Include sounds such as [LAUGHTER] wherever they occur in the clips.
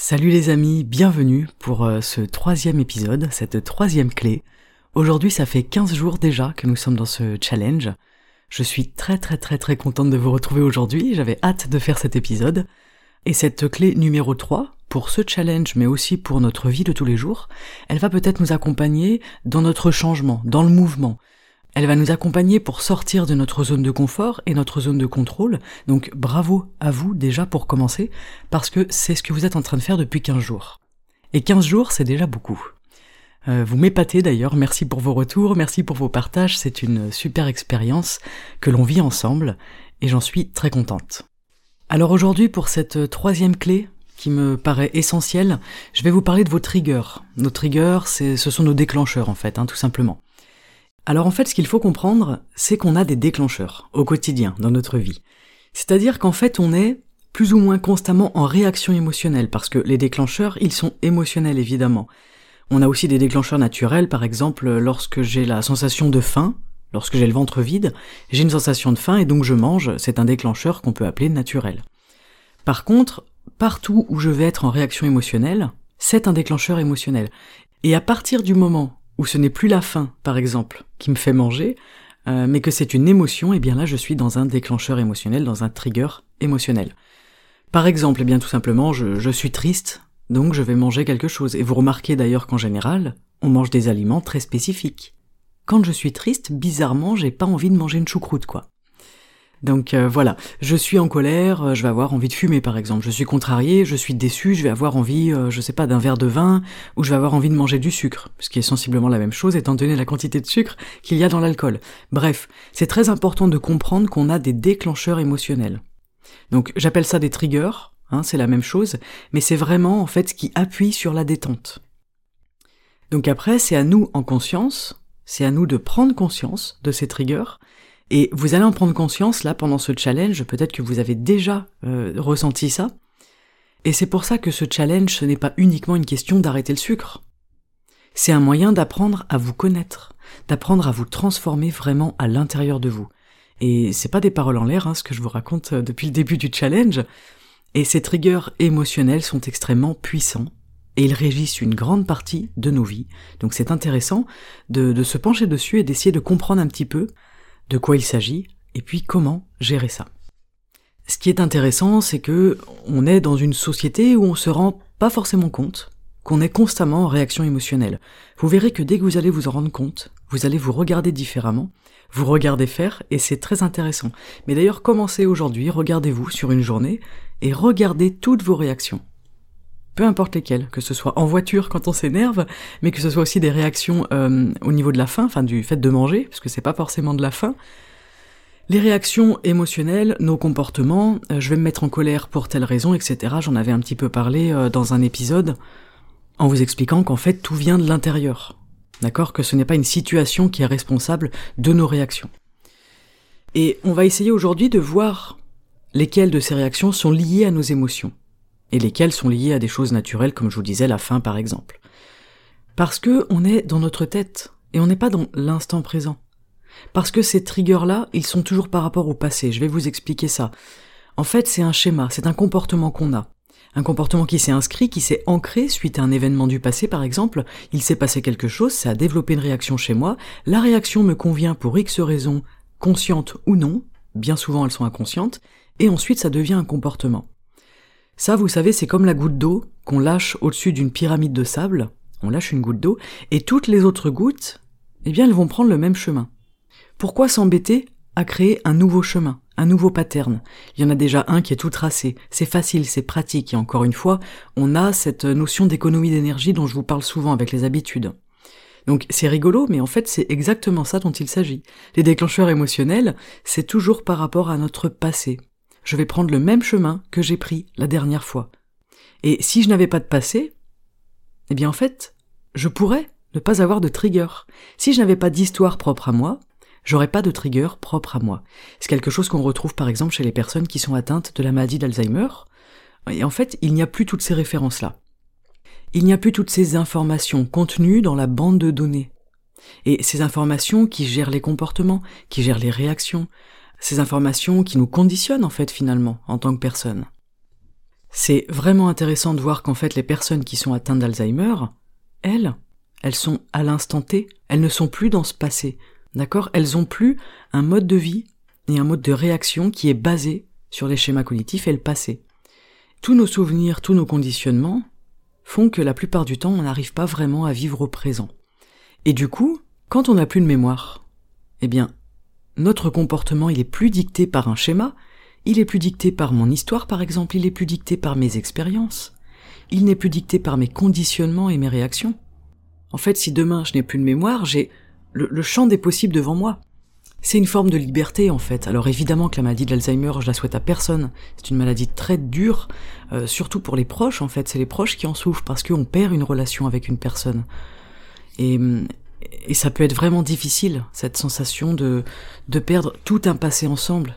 Salut les amis, bienvenue pour euh, ce troisième épisode, cette troisième clé. Aujourd'hui ça fait 15 jours déjà que nous sommes dans ce challenge. Je suis très très très très contente de vous retrouver aujourd'hui, j'avais hâte de faire cet épisode. Et cette clé numéro 3, pour ce challenge mais aussi pour notre vie de tous les jours, elle va peut-être nous accompagner dans notre changement, dans le mouvement. Elle va nous accompagner pour sortir de notre zone de confort et notre zone de contrôle. Donc bravo à vous déjà pour commencer, parce que c'est ce que vous êtes en train de faire depuis 15 jours. Et 15 jours, c'est déjà beaucoup. Euh, vous m'épatez d'ailleurs, merci pour vos retours, merci pour vos partages, c'est une super expérience que l'on vit ensemble, et j'en suis très contente. Alors aujourd'hui, pour cette troisième clé, qui me paraît essentielle, je vais vous parler de vos triggers. Nos triggers, ce sont nos déclencheurs en fait, hein, tout simplement. Alors en fait, ce qu'il faut comprendre, c'est qu'on a des déclencheurs au quotidien dans notre vie. C'est-à-dire qu'en fait, on est plus ou moins constamment en réaction émotionnelle, parce que les déclencheurs, ils sont émotionnels évidemment. On a aussi des déclencheurs naturels, par exemple lorsque j'ai la sensation de faim, lorsque j'ai le ventre vide, j'ai une sensation de faim et donc je mange, c'est un déclencheur qu'on peut appeler naturel. Par contre, partout où je vais être en réaction émotionnelle, c'est un déclencheur émotionnel. Et à partir du moment où ce n'est plus la faim, par exemple, qui me fait manger, euh, mais que c'est une émotion, et eh bien là je suis dans un déclencheur émotionnel, dans un trigger émotionnel. Par exemple, eh bien tout simplement, je, je suis triste, donc je vais manger quelque chose. Et vous remarquez d'ailleurs qu'en général, on mange des aliments très spécifiques. Quand je suis triste, bizarrement, j'ai pas envie de manger une choucroute, quoi. Donc euh, voilà, je suis en colère, euh, je vais avoir envie de fumer par exemple. Je suis contrarié, je suis déçu, je vais avoir envie, euh, je sais pas, d'un verre de vin, ou je vais avoir envie de manger du sucre, ce qui est sensiblement la même chose étant donné la quantité de sucre qu'il y a dans l'alcool. Bref, c'est très important de comprendre qu'on a des déclencheurs émotionnels. Donc j'appelle ça des triggers, hein, c'est la même chose, mais c'est vraiment en fait ce qui appuie sur la détente. Donc après, c'est à nous en conscience, c'est à nous de prendre conscience de ces triggers, et vous allez en prendre conscience là pendant ce challenge, peut-être que vous avez déjà euh, ressenti ça. Et c'est pour ça que ce challenge, ce n'est pas uniquement une question d'arrêter le sucre. C'est un moyen d'apprendre à vous connaître, d'apprendre à vous transformer vraiment à l'intérieur de vous. Et c'est pas des paroles en l'air, hein, ce que je vous raconte euh, depuis le début du challenge. Et ces triggers émotionnels sont extrêmement puissants et ils régissent une grande partie de nos vies. Donc c'est intéressant de, de se pencher dessus et d'essayer de comprendre un petit peu de quoi il s'agit, et puis comment gérer ça. Ce qui est intéressant, c'est que on est dans une société où on se rend pas forcément compte qu'on est constamment en réaction émotionnelle. Vous verrez que dès que vous allez vous en rendre compte, vous allez vous regarder différemment, vous regardez faire, et c'est très intéressant. Mais d'ailleurs, commencez aujourd'hui, regardez-vous sur une journée, et regardez toutes vos réactions peu importe lesquelles, que ce soit en voiture quand on s'énerve, mais que ce soit aussi des réactions euh, au niveau de la faim, enfin du fait de manger, parce que c'est pas forcément de la faim. Les réactions émotionnelles, nos comportements, euh, je vais me mettre en colère pour telle raison, etc. J'en avais un petit peu parlé euh, dans un épisode, en vous expliquant qu'en fait tout vient de l'intérieur. D'accord? Que ce n'est pas une situation qui est responsable de nos réactions. Et on va essayer aujourd'hui de voir lesquelles de ces réactions sont liées à nos émotions et lesquels sont liés à des choses naturelles comme je vous disais la faim par exemple. Parce que on est dans notre tête et on n'est pas dans l'instant présent. Parce que ces triggers-là, ils sont toujours par rapport au passé. Je vais vous expliquer ça. En fait, c'est un schéma, c'est un comportement qu'on a. Un comportement qui s'est inscrit, qui s'est ancré suite à un événement du passé par exemple. Il s'est passé quelque chose, ça a développé une réaction chez moi. La réaction me convient pour X raisons, consciente ou non. Bien souvent elles sont inconscientes. Et ensuite ça devient un comportement. Ça, vous savez, c'est comme la goutte d'eau qu'on lâche au-dessus d'une pyramide de sable. On lâche une goutte d'eau, et toutes les autres gouttes, eh bien, elles vont prendre le même chemin. Pourquoi s'embêter à créer un nouveau chemin, un nouveau pattern? Il y en a déjà un qui est tout tracé. C'est facile, c'est pratique, et encore une fois, on a cette notion d'économie d'énergie dont je vous parle souvent avec les habitudes. Donc c'est rigolo, mais en fait c'est exactement ça dont il s'agit. Les déclencheurs émotionnels, c'est toujours par rapport à notre passé, je vais prendre le même chemin que j'ai pris la dernière fois. Et si je n'avais pas de passé, eh bien en fait, je pourrais ne pas avoir de trigger. Si je n'avais pas d'histoire propre à moi, j'aurais pas de trigger propre à moi. C'est quelque chose qu'on retrouve par exemple chez les personnes qui sont atteintes de la maladie d'Alzheimer. Et en fait, il n'y a plus toutes ces références-là. Il n'y a plus toutes ces informations contenues dans la bande de données. Et ces informations qui gèrent les comportements, qui gèrent les réactions, ces informations qui nous conditionnent en fait finalement en tant que personne. C'est vraiment intéressant de voir qu'en fait les personnes qui sont atteintes d'Alzheimer, elles, elles sont à l'instant T, elles ne sont plus dans ce passé. D'accord? Elles ont plus un mode de vie et un mode de réaction qui est basé sur les schémas cognitifs et le passé. Tous nos souvenirs, tous nos conditionnements font que la plupart du temps on n'arrive pas vraiment à vivre au présent. Et du coup, quand on n'a plus de mémoire, eh bien, notre comportement il est plus dicté par un schéma, il est plus dicté par mon histoire par exemple, il est plus dicté par mes expériences, il n'est plus dicté par mes conditionnements et mes réactions. En fait, si demain je n'ai plus de mémoire, j'ai le, champ des possibles devant moi. C'est une forme de liberté en fait. Alors évidemment que la maladie de l'Alzheimer, je la souhaite à personne. C'est une maladie très dure, euh, surtout pour les proches en fait. C'est les proches qui en souffrent parce qu'on perd une relation avec une personne. Et, et ça peut être vraiment difficile, cette sensation de, de perdre tout un passé ensemble.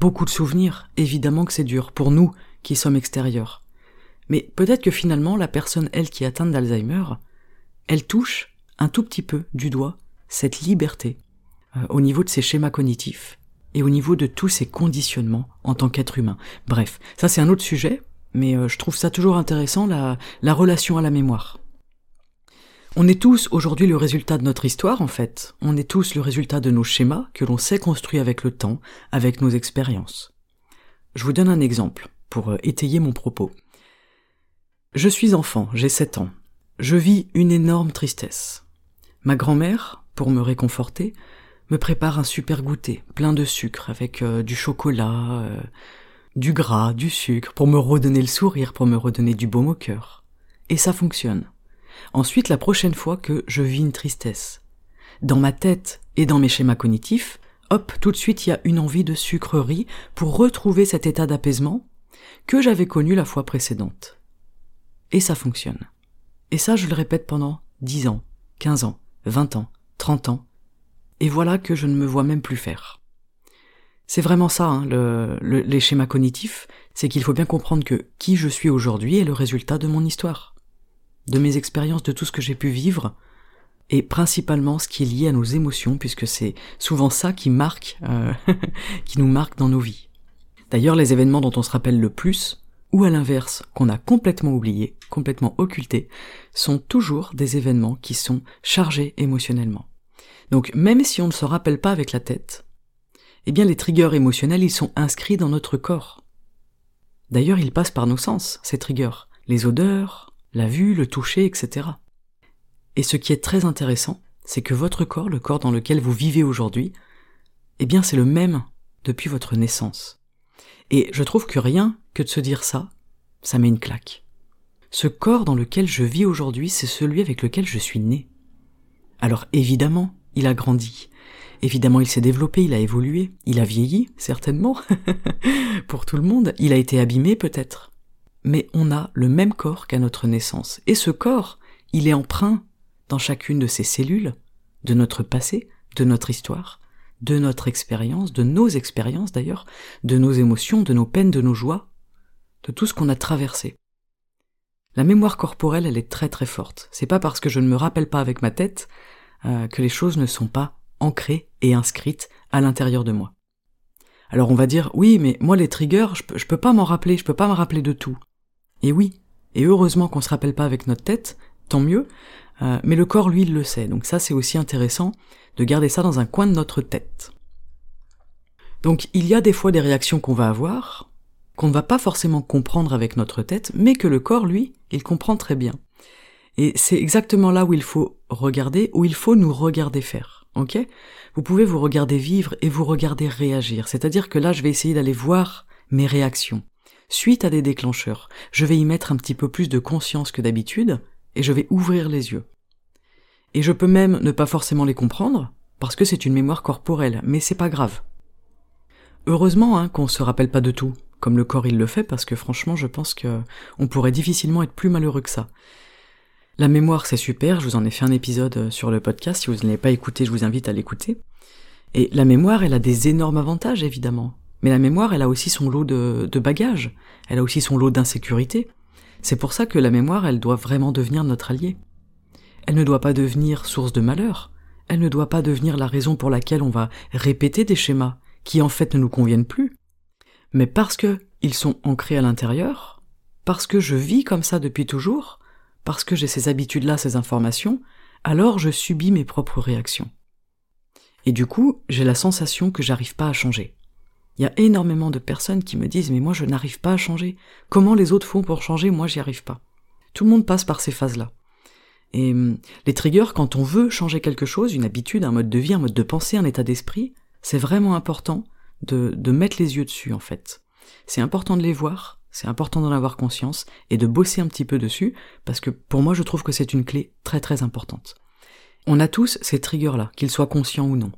Beaucoup de souvenirs, évidemment que c'est dur, pour nous qui sommes extérieurs. Mais peut-être que finalement, la personne, elle, qui est atteinte d'Alzheimer, elle touche un tout petit peu du doigt cette liberté euh, au niveau de ses schémas cognitifs et au niveau de tous ses conditionnements en tant qu'être humain. Bref, ça c'est un autre sujet, mais euh, je trouve ça toujours intéressant, la, la relation à la mémoire. On est tous aujourd'hui le résultat de notre histoire en fait, on est tous le résultat de nos schémas que l'on s'est construits avec le temps, avec nos expériences. Je vous donne un exemple pour euh, étayer mon propos. Je suis enfant, j'ai 7 ans. Je vis une énorme tristesse. Ma grand-mère, pour me réconforter, me prépare un super goûter, plein de sucre, avec euh, du chocolat, euh, du gras, du sucre, pour me redonner le sourire, pour me redonner du baume au cœur. Et ça fonctionne. Ensuite, la prochaine fois que je vis une tristesse, dans ma tête et dans mes schémas cognitifs, hop, tout de suite il y a une envie de sucrerie pour retrouver cet état d'apaisement que j'avais connu la fois précédente. Et ça fonctionne. Et ça, je le répète pendant 10 ans, 15 ans, 20 ans, 30 ans. Et voilà que je ne me vois même plus faire. C'est vraiment ça, hein, le, les schémas cognitifs, c'est qu'il faut bien comprendre que qui je suis aujourd'hui est le résultat de mon histoire, de mes expériences, de tout ce que j'ai pu vivre, et principalement ce qui est lié à nos émotions, puisque c'est souvent ça qui marque, euh, [LAUGHS] qui nous marque dans nos vies. D'ailleurs, les événements dont on se rappelle le plus, ou à l'inverse, qu'on a complètement oublié, complètement occulté, sont toujours des événements qui sont chargés émotionnellement. Donc même si on ne se rappelle pas avec la tête, eh bien les triggers émotionnels, ils sont inscrits dans notre corps. D'ailleurs, ils passent par nos sens, ces triggers. Les odeurs, la vue, le toucher, etc. Et ce qui est très intéressant, c'est que votre corps, le corps dans lequel vous vivez aujourd'hui, eh bien c'est le même depuis votre naissance. Et je trouve que rien que de se dire ça, ça met une claque. Ce corps dans lequel je vis aujourd'hui, c'est celui avec lequel je suis né. Alors évidemment, il a grandi. Évidemment, il s'est développé, il a évolué, il a vieilli, certainement. [LAUGHS] Pour tout le monde, il a été abîmé peut-être. Mais on a le même corps qu'à notre naissance. Et ce corps, il est emprunt dans chacune de ses cellules, de notre passé, de notre histoire, de notre expérience, de nos expériences d'ailleurs, de nos émotions, de nos peines, de nos joies, de tout ce qu'on a traversé. La mémoire corporelle, elle est très très forte. C'est pas parce que je ne me rappelle pas avec ma tête euh, que les choses ne sont pas ancrées et inscrites à l'intérieur de moi. Alors on va dire, oui, mais moi les triggers, je peux, peux pas m'en rappeler, je peux pas me rappeler de tout. Et oui, et heureusement qu'on se rappelle pas avec notre tête, tant mieux, euh, mais le corps, lui, il le sait. Donc ça, c'est aussi intéressant de garder ça dans un coin de notre tête. Donc il y a des fois des réactions qu'on va avoir, qu'on ne va pas forcément comprendre avec notre tête, mais que le corps, lui, il comprend très bien. Et c'est exactement là où il faut regarder, où il faut nous regarder faire. Ok? Vous pouvez vous regarder vivre et vous regarder réagir. C'est-à-dire que là, je vais essayer d'aller voir mes réactions. Suite à des déclencheurs, je vais y mettre un petit peu plus de conscience que d'habitude, et je vais ouvrir les yeux. Et je peux même ne pas forcément les comprendre, parce que c'est une mémoire corporelle, mais c'est pas grave. Heureusement hein, qu'on se rappelle pas de tout, comme le corps il le fait, parce que franchement je pense que on pourrait difficilement être plus malheureux que ça. La mémoire c'est super, je vous en ai fait un épisode euh, sur le podcast, si vous ne l'avez pas écouté, je vous invite à l'écouter. Et la mémoire, elle a des énormes avantages évidemment. Mais la mémoire, elle a aussi son lot de, bagages, elle a aussi son lot d'insécurité. C'est pour ça que la mémoire, elle doit vraiment devenir notre allié. Elle ne doit pas devenir source de malheur, elle ne doit pas devenir la raison pour laquelle on va répéter des schémas qui en fait ne nous conviennent plus, mais parce que ils sont ancrés à l'intérieur, parce que je vis comme ça depuis toujours, parce que j'ai ces habitudes-là, ces informations, alors je subis mes propres réactions. Et du coup, j'ai la sensation que j'arrive pas à changer. Il y a énormément de personnes qui me disent mais moi je n'arrive pas à changer. Comment les autres font pour changer? Moi j'y arrive pas. Tout le monde passe par ces phases-là. Et hum, les triggers, quand on veut changer quelque chose, une habitude, un mode de vie, un mode de pensée, un état d'esprit, c'est vraiment important de, de mettre les yeux dessus en fait. C'est important de les voir, c'est important d'en avoir conscience et de bosser un petit peu dessus parce que pour moi je trouve que c'est une clé très très importante. On a tous ces triggers-là, qu'ils soient conscients ou non.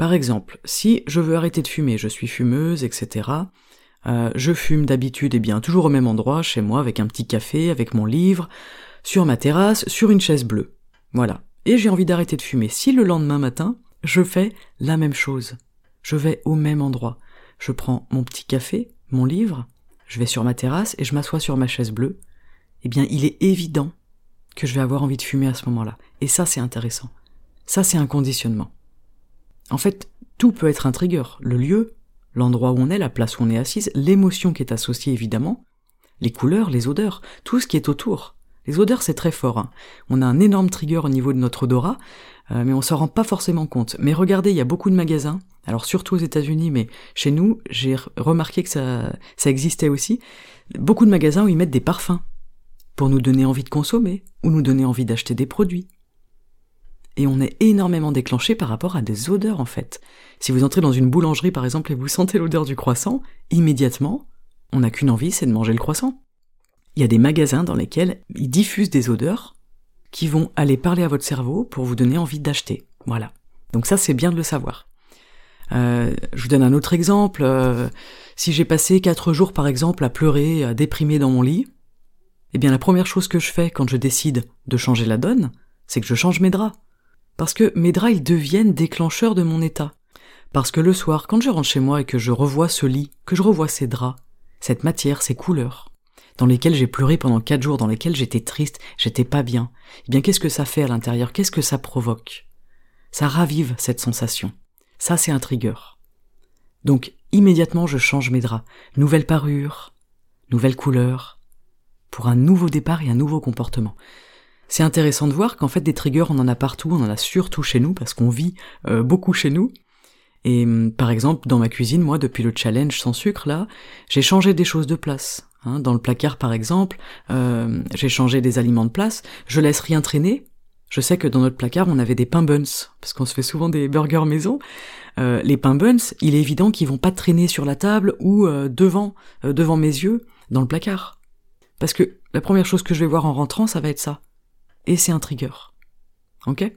Par exemple, si je veux arrêter de fumer, je suis fumeuse, etc. Euh, je fume d'habitude, et eh bien, toujours au même endroit, chez moi, avec un petit café, avec mon livre, sur ma terrasse, sur une chaise bleue. Voilà. Et j'ai envie d'arrêter de fumer. Si le lendemain matin, je fais la même chose. Je vais au même endroit. Je prends mon petit café, mon livre, je vais sur ma terrasse et je m'assois sur ma chaise bleue. Eh bien, il est évident que je vais avoir envie de fumer à ce moment-là. Et ça, c'est intéressant. Ça, c'est un conditionnement. En fait, tout peut être un trigger. Le lieu, l'endroit où on est, la place où on est assise, l'émotion qui est associée évidemment, les couleurs, les odeurs, tout ce qui est autour. Les odeurs, c'est très fort. Hein. On a un énorme trigger au niveau de notre odorat, euh, mais on s'en rend pas forcément compte. Mais regardez, il y a beaucoup de magasins, alors surtout aux États-Unis, mais chez nous, j'ai remarqué que ça, ça existait aussi. Beaucoup de magasins où ils mettent des parfums pour nous donner envie de consommer ou nous donner envie d'acheter des produits et on est énormément déclenché par rapport à des odeurs en fait. Si vous entrez dans une boulangerie par exemple et vous sentez l'odeur du croissant, immédiatement, on n'a qu'une envie, c'est de manger le croissant. Il y a des magasins dans lesquels ils diffusent des odeurs qui vont aller parler à votre cerveau pour vous donner envie d'acheter. Voilà. Donc ça c'est bien de le savoir. Euh, je vous donne un autre exemple. Euh, si j'ai passé quatre jours par exemple à pleurer, à déprimer dans mon lit, eh bien la première chose que je fais quand je décide de changer la donne, c'est que je change mes draps. Parce que mes draps, ils deviennent déclencheurs de mon état. Parce que le soir, quand je rentre chez moi et que je revois ce lit, que je revois ces draps, cette matière, ces couleurs, dans lesquelles j'ai pleuré pendant quatre jours, dans lesquelles j'étais triste, j'étais pas bien, eh bien qu'est-ce que ça fait à l'intérieur? Qu'est-ce que ça provoque? Ça ravive cette sensation. Ça, c'est un trigger. Donc, immédiatement, je change mes draps. Nouvelle parure, nouvelle couleur, pour un nouveau départ et un nouveau comportement c'est intéressant de voir qu'en fait des triggers on en a partout, on en a surtout chez nous parce qu'on vit euh, beaucoup chez nous. Et hum, par exemple dans ma cuisine, moi depuis le challenge sans sucre là, j'ai changé des choses de place. Hein. dans le placard par exemple, euh, j'ai changé des aliments de place. Je laisse rien traîner. Je sais que dans notre placard on avait des pains buns parce qu'on se fait souvent des burgers maison. Euh, les pains buns, il est évident qu'ils vont pas traîner sur la table ou devant devant mes yeux dans le placard. Parce que la première chose que je vais voir en rentrant, ça va être ça et c'est un trigger. Ok?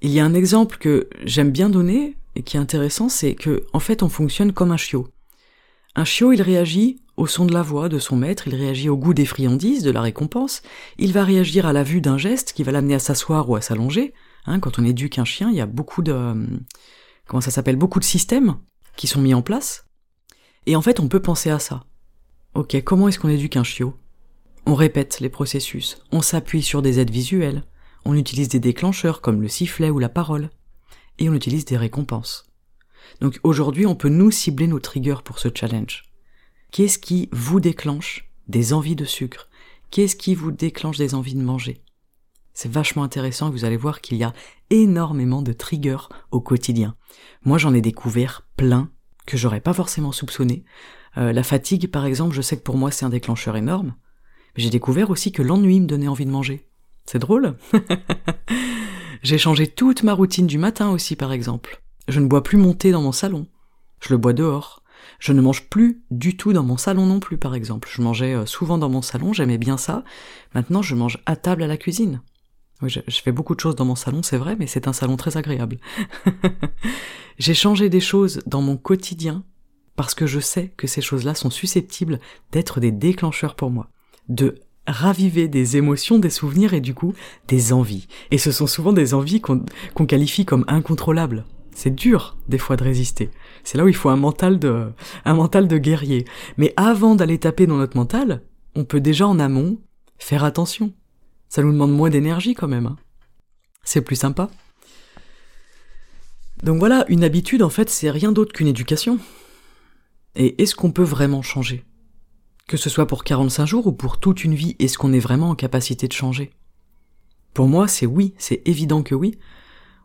Il y a un exemple que j'aime bien donner et qui est intéressant, c'est que en fait on fonctionne comme un chiot. Un chiot, il réagit au son de la voix de son maître, il réagit au goût des friandises, de la récompense, il va réagir à la vue d'un geste qui va l'amener à s'asseoir ou à s'allonger. Hein, quand on éduque un chien, il y a beaucoup de comment ça s'appelle, beaucoup de systèmes qui sont mis en place. Et en fait, on peut penser à ça. Ok, comment est-ce qu'on éduque un chiot? On répète les processus, on s'appuie sur des aides visuelles, on utilise des déclencheurs comme le sifflet ou la parole, et on utilise des récompenses. Donc aujourd'hui, on peut nous cibler nos triggers pour ce challenge. Qu'est-ce qui vous déclenche des envies de sucre? Qu'est-ce qui vous déclenche des envies de manger? C'est vachement intéressant, vous allez voir qu'il y a énormément de triggers au quotidien. Moi, j'en ai découvert plein que j'aurais pas forcément soupçonné. Euh, la fatigue, par exemple, je sais que pour moi, c'est un déclencheur énorme j'ai découvert aussi que l'ennui me donnait envie de manger. C'est drôle [LAUGHS] J'ai changé toute ma routine du matin aussi, par exemple. Je ne bois plus mon thé dans mon salon. Je le bois dehors. Je ne mange plus du tout dans mon salon non plus, par exemple. Je mangeais euh, souvent dans mon salon, j'aimais bien ça. Maintenant, je mange à table à la cuisine. Oui, je, fais beaucoup de choses dans mon salon, c'est vrai, mais c'est un salon très agréable. [LAUGHS] J'ai changé des choses dans mon quotidien parce que je sais que ces choses-là sont susceptibles d'être des déclencheurs pour moi de raviver des émotions, des souvenirs et du coup des envies. Et ce sont souvent des envies qu'on qualifie comme incontrôlables. C'est dur des fois de résister. C'est là où il faut un mental de un mental de guerrier. Mais avant d'aller taper dans notre mental, on peut déjà en amont faire attention. Ça nous demande moins d'énergie quand même. Hein. C'est plus sympa. Donc voilà, une habitude en fait, c'est rien d'autre qu'une éducation. Et est-ce qu'on peut vraiment changer? Que ce soit pour 45 jours ou pour toute une vie, est-ce qu'on est vraiment en capacité de changer? Pour moi, c'est oui, c'est évident que oui.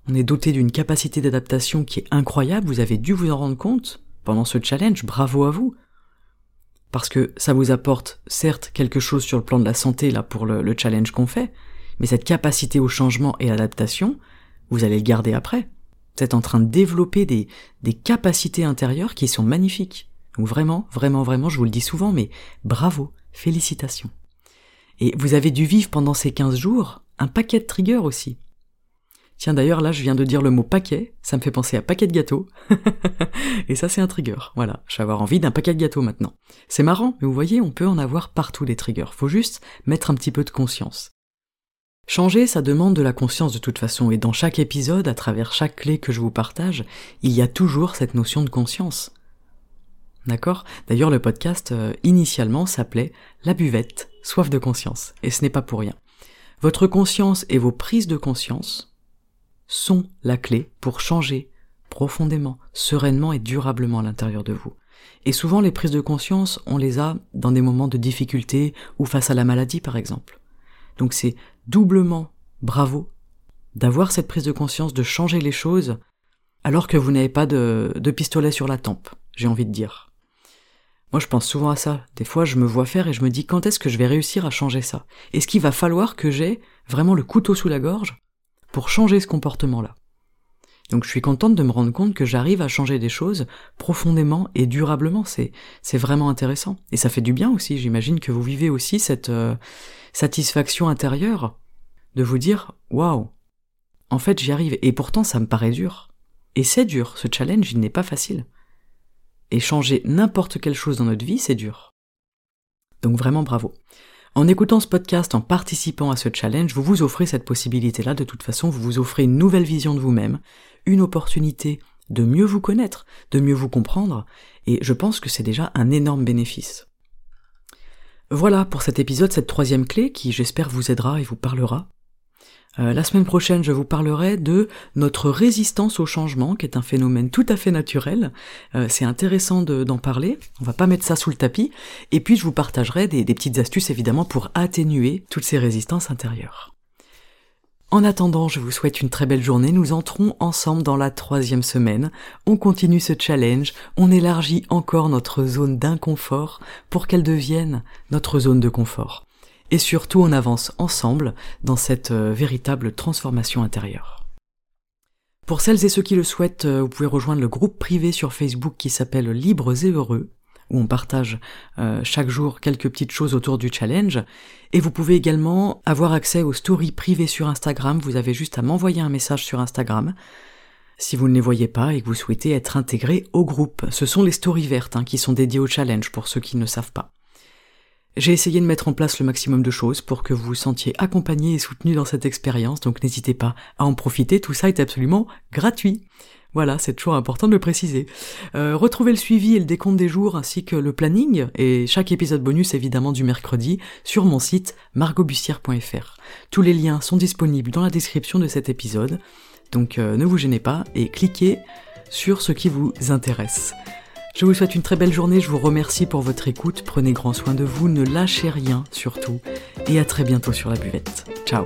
On est doté d'une capacité d'adaptation qui est incroyable, vous avez dû vous en rendre compte pendant ce challenge, bravo à vous. Parce que ça vous apporte certes quelque chose sur le plan de la santé là pour le, le challenge qu'on fait, mais cette capacité au changement et à l'adaptation, vous allez le garder après. Vous êtes en train de développer des capacités intérieures qui sont magnifiques. Donc vraiment, vraiment, vraiment, je vous le dis souvent, mais bravo, félicitations. Et vous avez dû vivre pendant ces 15 jours un paquet de triggers aussi. Tiens d'ailleurs là je viens de dire le mot paquet, ça me fait penser à paquet de gâteaux. [LAUGHS] et ça c'est un trigger, voilà, je vais avoir envie d'un paquet de gâteaux maintenant. C'est marrant, mais vous voyez, on peut en avoir partout des triggers, faut juste mettre un petit peu de conscience. Changer, ça demande de la conscience de toute façon, et dans chaque épisode, à travers chaque clé que je vous partage, il y a toujours cette notion de conscience. D'accord? D'ailleurs, le podcast, euh, initialement, s'appelait La buvette, soif de conscience, et ce n'est pas pour rien. Votre conscience et vos prises de conscience sont la clé pour changer profondément, sereinement et durablement à l'intérieur de vous. Et souvent, les prises de conscience, on les a dans des moments de difficulté ou face à la maladie, par exemple. Donc c'est doublement bravo d'avoir cette prise de conscience, de changer les choses, alors que vous n'avez pas de, de pistolet sur la tempe, j'ai envie de dire. Moi, je pense souvent à ça. Des fois, je me vois faire et je me dis quand est-ce que je vais réussir à changer ça? Est-ce qu'il va falloir que j'ai vraiment le couteau sous la gorge pour changer ce comportement-là? Donc je suis contente de me rendre compte que j'arrive à changer des choses profondément et durablement. C'est vraiment intéressant et ça fait du bien aussi. J'imagine que vous vivez aussi cette euh, satisfaction intérieure de vous dire waouh. En fait, j'y arrive et pourtant ça me paraît dur. Et c'est dur, ce challenge, il n'est pas facile. Et changer n'importe quelle chose dans notre vie, c'est dur. Donc vraiment bravo. En écoutant ce podcast, en participant à ce challenge, vous vous offrez cette possibilité-là. De toute façon, vous vous offrez une nouvelle vision de vous-même, une opportunité de mieux vous connaître, de mieux vous comprendre, et je pense que c'est déjà un énorme bénéfice. Voilà pour cet épisode, cette troisième clé qui j'espère vous aidera et vous parlera. Euh, la semaine prochaine, je vous parlerai de notre résistance au changement, qui est un phénomène tout à fait naturel. Euh, c'est intéressant d'en parler. On va pas mettre ça sous le tapis. Et puis, je vous partagerai des petites astuces, évidemment, pour atténuer toutes ces résistances intérieures. En attendant, je vous souhaite une très belle journée. Nous entrons ensemble dans la troisième semaine. On continue ce challenge. On élargit encore notre zone d'inconfort pour qu'elle devienne notre zone de confort. Et surtout, on avance ensemble dans cette euh, véritable transformation intérieure. Pour celles et ceux qui le souhaitent, euh, vous pouvez rejoindre le groupe privé sur Facebook qui s'appelle Libres et Heureux où on partage euh, chaque jour quelques petites choses autour du challenge. Et vous pouvez également avoir accès aux stories privées sur Instagram. Vous avez juste à m'envoyer un message sur Instagram si vous ne les voyez pas et que vous souhaitez être intégré au groupe. Ce sont les stories vertes hein, qui sont dédiées au challenge pour ceux qui ne savent pas. J'ai essayé de mettre en place le maximum de choses pour que vous vous sentiez accompagné et soutenu dans cette expérience, donc n'hésitez pas à en profiter, tout ça est absolument gratuit. Voilà, c'est toujours important de le préciser. Euh, retrouvez le suivi et le décompte des jours ainsi que le planning et chaque épisode bonus évidemment du mercredi sur mon site margobussière.fr. Tous les liens sont disponibles dans la description de cet épisode, donc euh, ne vous gênez pas et cliquez sur ce qui vous intéresse. Je vous souhaite une très belle journée, je vous remercie pour votre écoute, prenez grand soin de vous, ne lâchez rien surtout, et à très bientôt sur la buvette. Ciao